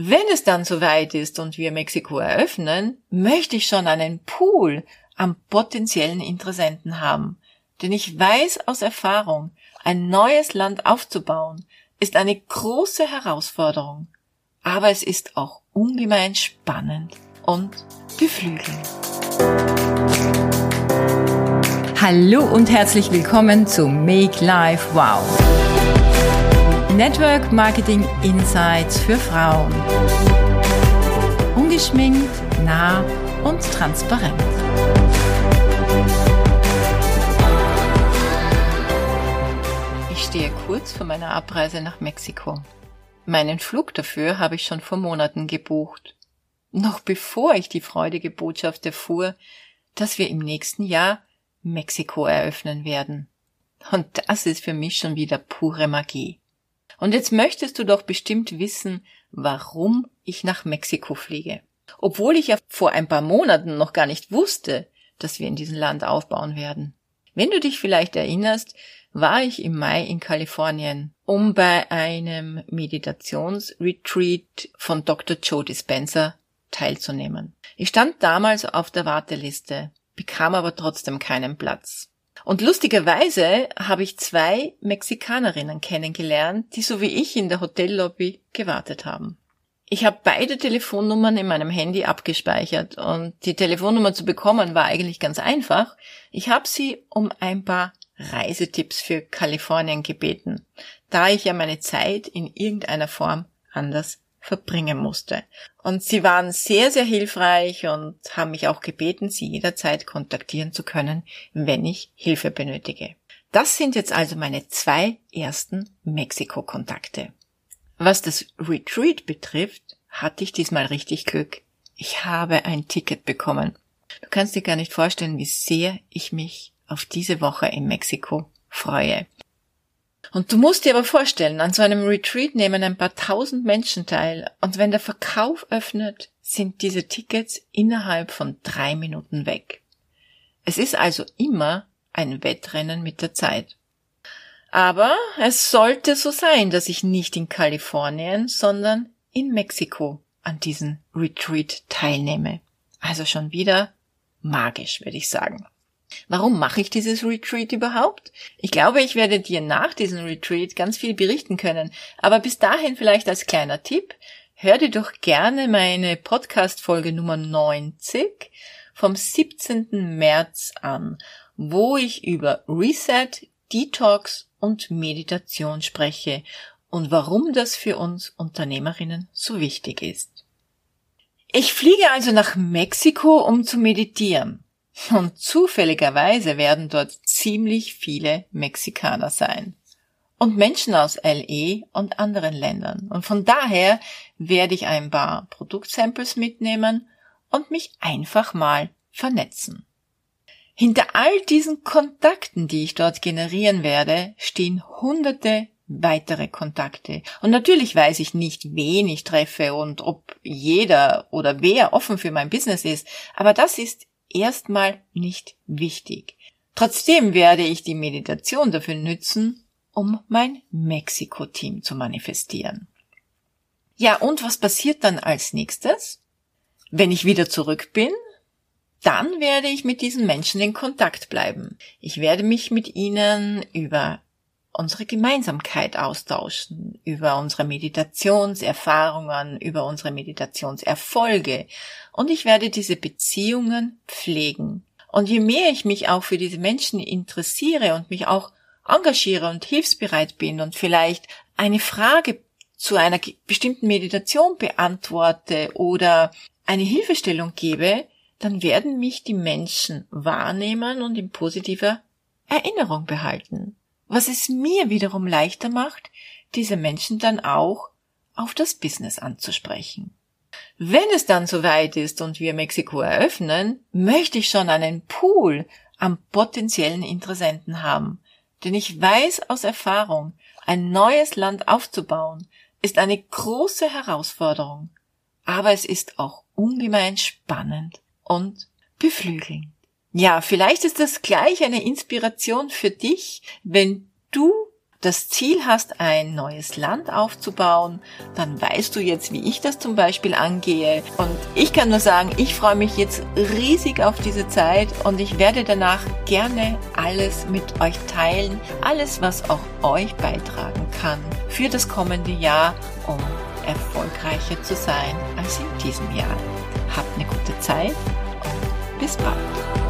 Wenn es dann soweit ist und wir Mexiko eröffnen, möchte ich schon einen Pool an potenziellen Interessenten haben. Denn ich weiß aus Erfahrung, ein neues Land aufzubauen, ist eine große Herausforderung. Aber es ist auch ungemein spannend und beflügelnd. Hallo und herzlich willkommen zu Make Life Wow. Network Marketing Insights für Frauen. Ungeschminkt, nah und transparent. Ich stehe kurz vor meiner Abreise nach Mexiko. Meinen Flug dafür habe ich schon vor Monaten gebucht. Noch bevor ich die freudige Botschaft erfuhr, dass wir im nächsten Jahr Mexiko eröffnen werden. Und das ist für mich schon wieder pure Magie. Und jetzt möchtest du doch bestimmt wissen, warum ich nach Mexiko fliege. Obwohl ich ja vor ein paar Monaten noch gar nicht wusste, dass wir in diesem Land aufbauen werden. Wenn du dich vielleicht erinnerst, war ich im Mai in Kalifornien, um bei einem Meditationsretreat von Dr. Joe Dispenza teilzunehmen. Ich stand damals auf der Warteliste bekam aber trotzdem keinen Platz. Und lustigerweise habe ich zwei Mexikanerinnen kennengelernt, die so wie ich in der Hotellobby gewartet haben. Ich habe beide Telefonnummern in meinem Handy abgespeichert und die Telefonnummer zu bekommen war eigentlich ganz einfach. Ich habe sie um ein paar Reisetipps für Kalifornien gebeten, da ich ja meine Zeit in irgendeiner Form anders verbringen musste. Und sie waren sehr, sehr hilfreich und haben mich auch gebeten, sie jederzeit kontaktieren zu können, wenn ich Hilfe benötige. Das sind jetzt also meine zwei ersten Mexiko-Kontakte. Was das Retreat betrifft, hatte ich diesmal richtig Glück. Ich habe ein Ticket bekommen. Du kannst dir gar nicht vorstellen, wie sehr ich mich auf diese Woche in Mexiko freue. Und du musst dir aber vorstellen, an so einem Retreat nehmen ein paar tausend Menschen teil und wenn der Verkauf öffnet, sind diese Tickets innerhalb von drei Minuten weg. Es ist also immer ein Wettrennen mit der Zeit. Aber es sollte so sein, dass ich nicht in Kalifornien, sondern in Mexiko an diesem Retreat teilnehme. Also schon wieder magisch, würde ich sagen. Warum mache ich dieses Retreat überhaupt? Ich glaube, ich werde dir nach diesem Retreat ganz viel berichten können. Aber bis dahin vielleicht als kleiner Tipp, hör dir doch gerne meine Podcast-Folge Nummer 90 vom 17. März an, wo ich über Reset, Detox und Meditation spreche und warum das für uns Unternehmerinnen so wichtig ist. Ich fliege also nach Mexiko, um zu meditieren. Und zufälligerweise werden dort ziemlich viele Mexikaner sein. Und Menschen aus LE und anderen Ländern. Und von daher werde ich ein paar Produktsamples mitnehmen und mich einfach mal vernetzen. Hinter all diesen Kontakten, die ich dort generieren werde, stehen hunderte weitere Kontakte. Und natürlich weiß ich nicht, wen ich treffe und ob jeder oder wer offen für mein Business ist, aber das ist erstmal nicht wichtig. Trotzdem werde ich die Meditation dafür nützen, um mein Mexiko-Team zu manifestieren. Ja, und was passiert dann als nächstes? Wenn ich wieder zurück bin, dann werde ich mit diesen Menschen in Kontakt bleiben. Ich werde mich mit ihnen über unsere Gemeinsamkeit austauschen, über unsere Meditationserfahrungen, über unsere Meditationserfolge. Und ich werde diese Beziehungen pflegen. Und je mehr ich mich auch für diese Menschen interessiere und mich auch engagiere und hilfsbereit bin und vielleicht eine Frage zu einer bestimmten Meditation beantworte oder eine Hilfestellung gebe, dann werden mich die Menschen wahrnehmen und in positiver Erinnerung behalten was es mir wiederum leichter macht, diese Menschen dann auch auf das Business anzusprechen. Wenn es dann soweit ist und wir Mexiko eröffnen, möchte ich schon einen Pool an potenziellen Interessenten haben. Denn ich weiß aus Erfahrung, ein neues Land aufzubauen, ist eine große Herausforderung. Aber es ist auch ungemein spannend und beflügelnd. Ja, vielleicht ist das gleich eine Inspiration für dich, wenn du das Ziel hast, ein neues Land aufzubauen, dann weißt du jetzt, wie ich das zum Beispiel angehe. Und ich kann nur sagen, ich freue mich jetzt riesig auf diese Zeit und ich werde danach gerne alles mit euch teilen. Alles, was auch euch beitragen kann für das kommende Jahr, um erfolgreicher zu sein als in diesem Jahr. Habt eine gute Zeit und bis bald.